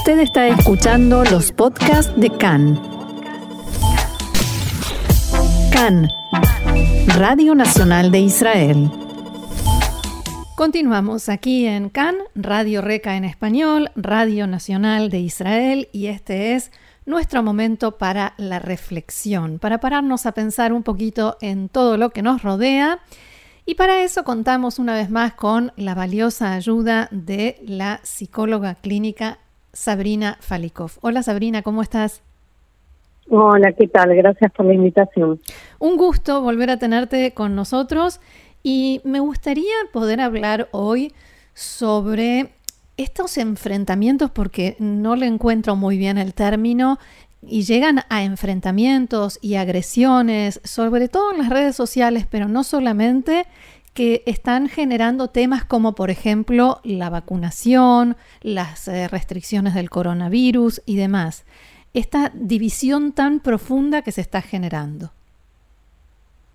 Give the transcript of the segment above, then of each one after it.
Usted está escuchando los podcasts de CAN. CAN, Radio Nacional de Israel. Continuamos aquí en CAN, Radio Reca en español, Radio Nacional de Israel, y este es nuestro momento para la reflexión, para pararnos a pensar un poquito en todo lo que nos rodea. Y para eso contamos una vez más con la valiosa ayuda de la psicóloga clínica Sabrina Falikov. Hola Sabrina, ¿cómo estás? Hola, ¿qué tal? Gracias por la invitación. Un gusto volver a tenerte con nosotros y me gustaría poder hablar hoy sobre estos enfrentamientos, porque no le encuentro muy bien el término, y llegan a enfrentamientos y agresiones, sobre todo en las redes sociales, pero no solamente, que están generando temas como por ejemplo la vacunación, las eh, restricciones del coronavirus y demás. Esta división tan profunda que se está generando.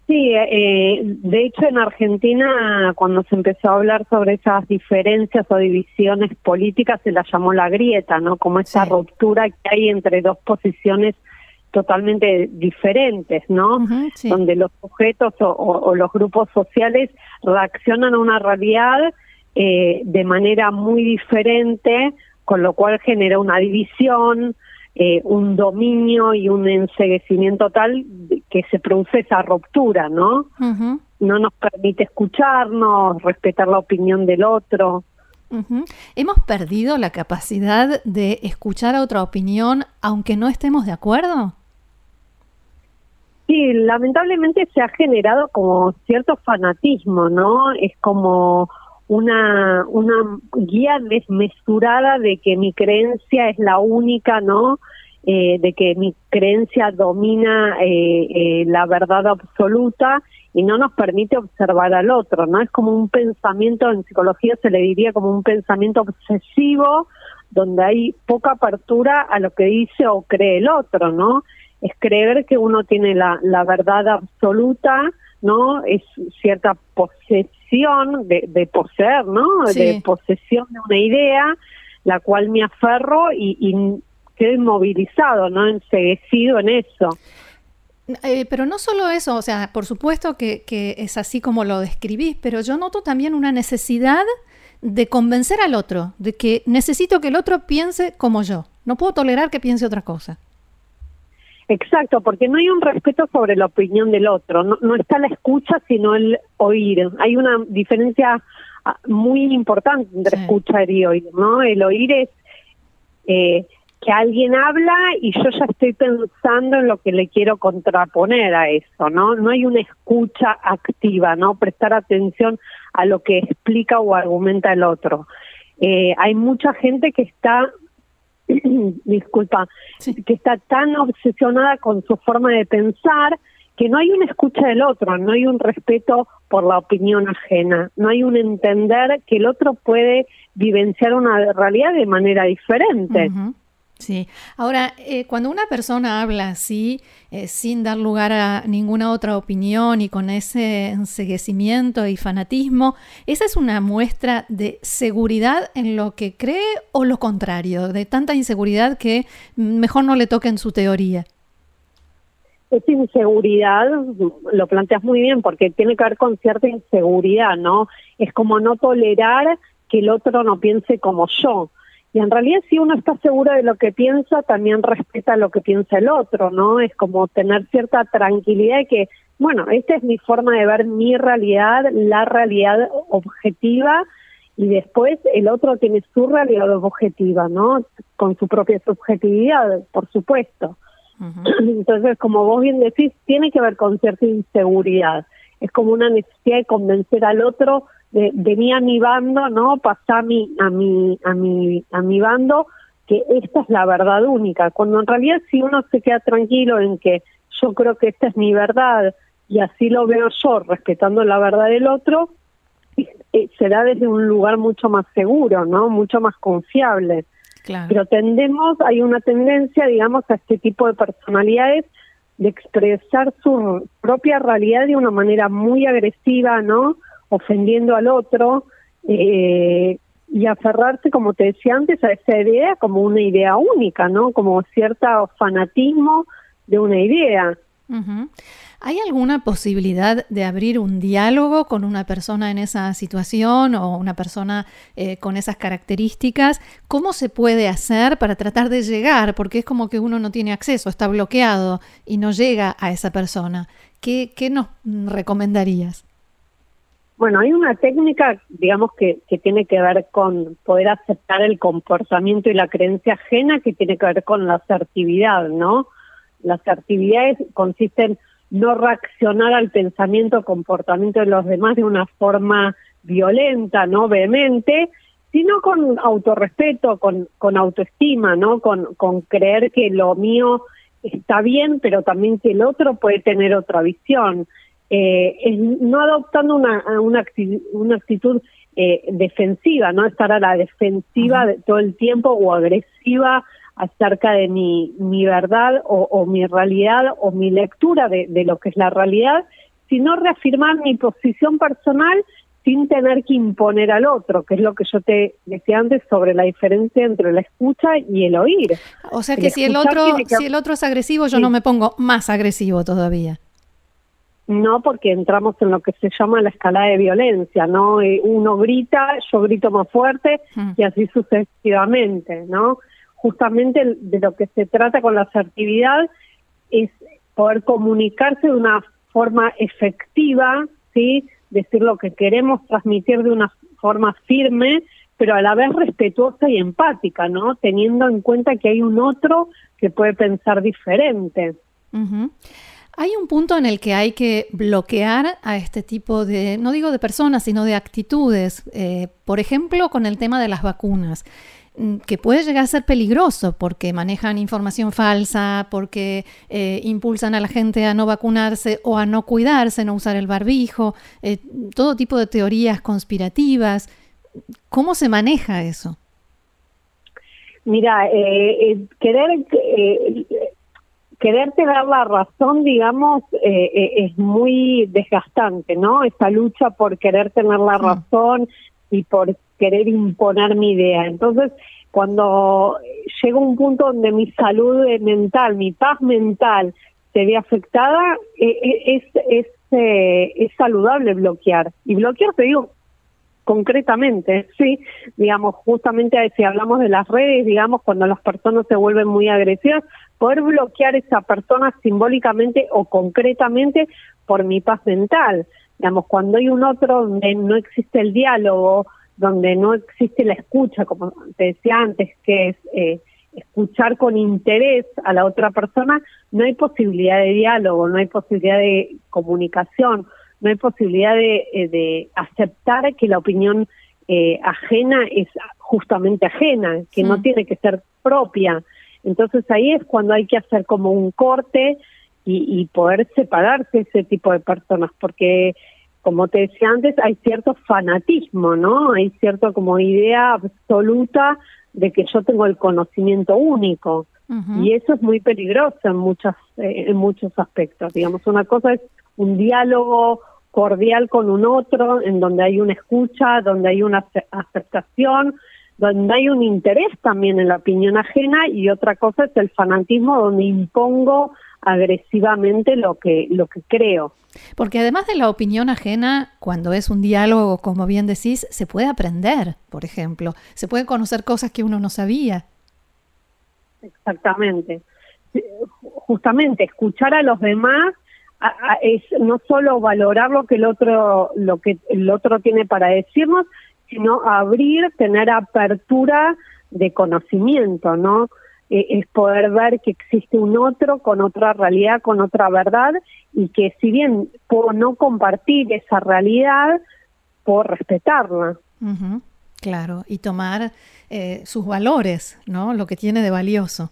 Sí, eh, de hecho en Argentina cuando se empezó a hablar sobre esas diferencias o divisiones políticas se la llamó la grieta, ¿no? Como esa ruptura que hay entre dos posiciones totalmente diferentes, ¿no? Donde los sujetos o, los grupos sociales reaccionan a una realidad eh, de manera muy diferente, con lo cual genera una división, eh, un dominio y un enseguecimiento tal que se produce esa ruptura, ¿no? No nos permite escucharnos, respetar la opinión del otro. ¿Hemos perdido la capacidad de escuchar a otra opinión aunque no estemos de acuerdo? Sí, lamentablemente se ha generado como cierto fanatismo, ¿no? Es como una, una guía desmesurada de que mi creencia es la única, ¿no? Eh, de que mi creencia domina eh, eh, la verdad absoluta y no nos permite observar al otro, ¿no? Es como un pensamiento, en psicología se le diría como un pensamiento obsesivo, donde hay poca apertura a lo que dice o cree el otro, ¿no? Es creer que uno tiene la, la verdad absoluta, ¿no? Es cierta posesión de, poseer, ¿no? De posesión de una idea, la cual me aferro y, y quedo inmovilizado, ¿no? Enseguecido en eso. Eh, pero no solo eso, o sea, por supuesto que, que, es así como lo describís, pero yo noto también una necesidad de convencer al otro, de que necesito que el otro piense como yo. No puedo tolerar que piense otra cosa. Exacto, porque no hay un respeto sobre la opinión del otro, no, está la escucha sino el oír. Hay una diferencia ah, muy importante entre escuchar y oír, ¿no? El oír es eh, que alguien habla y yo ya estoy pensando en lo que le quiero contraponer a eso, ¿no? No hay una escucha activa, ¿no? Prestar atención a lo que explica o argumenta el otro. Eh, hay mucha gente que está disculpa, que está tan obsesionada con su forma de pensar que no hay una escucha del otro, no hay un respeto por la opinión ajena, no hay un entender que el otro puede vivenciar una realidad de manera diferente. Sí, ahora, eh, cuando una persona habla así, eh, sin dar lugar a ninguna otra opinión y con ese enseguecimiento y fanatismo, ¿esa es una muestra de seguridad en lo que cree o lo contrario, de tanta inseguridad que mejor no le toque en su teoría? Esa inseguridad, lo planteas muy bien, porque tiene que ver con cierta inseguridad, ¿no? Es como no tolerar que el otro no piense como yo y en realidad si uno está seguro de lo que piensa, también respeta lo que piensa el otro, ¿no? Es como tener cierta tranquilidad de que, bueno, esta es mi forma de ver mi realidad, la realidad objetiva, y después el otro tiene su realidad objetiva, ¿no? Con su propia subjetividad, por supuesto. Entonces, como vos bien decís, tiene que ver con cierta inseguridad. Es como una necesidad de convencer al otro de, a mi bando, ¿no? Pasar a mi, a mi, a mi, a mi bando que esta es la verdad única, cuando en realidad si uno se queda tranquilo en que yo creo que esta es mi verdad y así lo veo yo, respetando la verdad del otro, eh, será desde un lugar mucho más seguro, ¿no? Mucho más confiable. Pero tendemos, hay una tendencia, digamos, a este tipo de personalidades de expresar su propia realidad de una manera muy agresiva, ¿no? Ofendiendo al otro, eh, y aferrarse, como te decía antes, a esa idea como una idea única, ¿no? Como cierto fanatismo de una idea. ¿Hay alguna posibilidad de abrir un diálogo con una persona en esa situación o una persona eh, con esas características? ¿Cómo se puede hacer para tratar de llegar? Porque es como que uno no tiene acceso, está bloqueado y no llega a esa persona. ¿Qué, qué nos recomendarías? Bueno, hay una técnica, digamos, que, que tiene que ver con poder aceptar el comportamiento y la creencia ajena, que tiene que ver con la asertividad, ¿no? Las asertividades consisten en no reaccionar al pensamiento o comportamiento de los demás de una forma violenta, no vehemente, sino con autorrespeto, con, con autoestima, ¿no? Con, con creer que lo mío está bien, pero también que el otro puede tener otra visión. Eh, es no adoptando una, una, actitud, una actitud eh, defensiva, no estar a la defensiva de todo el tiempo o agresiva acerca de mi, mi verdad o, mi realidad o mi lectura de, de lo que es la realidad, sino reafirmar mi posición personal sin tener que imponer al otro, que es lo que yo te decía antes sobre la diferencia entre la escucha y el oír. O sea que si el otro si el otro es agresivo, yo no me pongo más agresivo todavía. No, porque entramos en lo que se llama la escala de violencia, ¿no? Eh, uno grita, yo grito más fuerte mm. y así sucesivamente, ¿no? Justamente de lo que se trata con la asertividad es poder comunicarse de una forma efectiva, ¿sí? Decir lo que queremos transmitir de una forma firme, pero a la vez respetuosa y empática, ¿no? Teniendo en cuenta que hay un otro que puede pensar diferente. Hay un punto en el que hay que bloquear a este tipo de, no digo de personas, sino de actitudes. Eh, por ejemplo, con el tema de las vacunas, mm, que puede llegar a ser peligroso porque manejan información falsa, porque eh, impulsan a la gente a no vacunarse o a no cuidarse, no usar el barbijo, eh, todo tipo de teorías conspirativas. ¿Cómo se maneja eso? Mira, querer quererte dar la razón, digamos, eh, eh, es muy desgastante, ¿no? Esta lucha por querer tener la razón y por querer imponer mi idea. Entonces, cuando llega un punto donde mi salud mental, mi paz mental se ve afectada, eh, es, es, es saludable bloquear. Y bloquear, te digo, concretamente, sí, digamos, justamente si hablamos de las redes, digamos, cuando las personas se vuelven muy agresivas, poder bloquear esa persona simbólicamente o concretamente por mi paz mental. Digamos, cuando hay un otro donde no existe el diálogo, donde no existe la escucha, como te decía antes, que es eh, escuchar con interés a la otra persona, no hay posibilidad de diálogo, no hay posibilidad de comunicación, no hay posibilidad de, eh, de aceptar que la opinión eh, ajena es justamente ajena, que no tiene que ser propia. Entonces ahí es cuando hay que hacer como un corte y, y poder separarse ese tipo de personas, porque como te decía antes, hay cierto fanatismo, ¿no? Hay cierto como idea absoluta de que yo tengo el conocimiento único. Y eso es muy peligroso en muchas eh, en muchos aspectos. Digamos, una cosa es un diálogo cordial con un otro, en donde hay una escucha, donde hay una aceptación, donde hay un interés también en la opinión ajena y otra cosa es el fanatismo donde impongo agresivamente lo que lo que creo. Porque además de la opinión ajena, cuando es un diálogo, como bien decís, se puede aprender, por ejemplo, se pueden conocer cosas que uno no sabía. Exactamente. Justamente escuchar a los demás es no solo valorar lo que el otro lo que el otro tiene para decirnos, sino abrir, tener apertura de conocimiento, ¿no? Eh, es poder ver que existe un otro con otra realidad, con otra verdad, y que si bien puedo no compartir esa realidad, puedo respetarla. Claro, y tomar eh, sus valores, ¿no? Lo que tiene de valioso,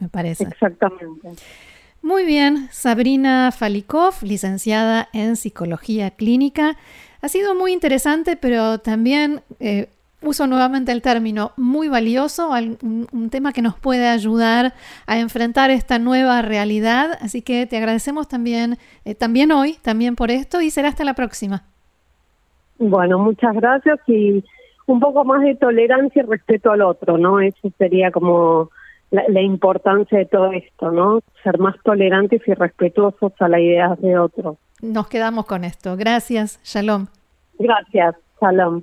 me parece. Exactamente. Muy bien, Sabrina Falikov, licenciada en Psicología Clínica. Ha sido muy interesante, pero también eh, uso nuevamente el término muy valioso, un, tema que nos puede ayudar a enfrentar esta nueva realidad. Así que te agradecemos también, eh, también hoy, también por esto y será hasta la próxima. Bueno, muchas gracias y un poco más de tolerancia y respeto al otro, ¿no? Eso sería como la, importancia de todo esto, ¿no? Ser más tolerantes y respetuosos a las ideas de otros. Nos quedamos con esto. Gracias, Shalom. Gracias, Shalom.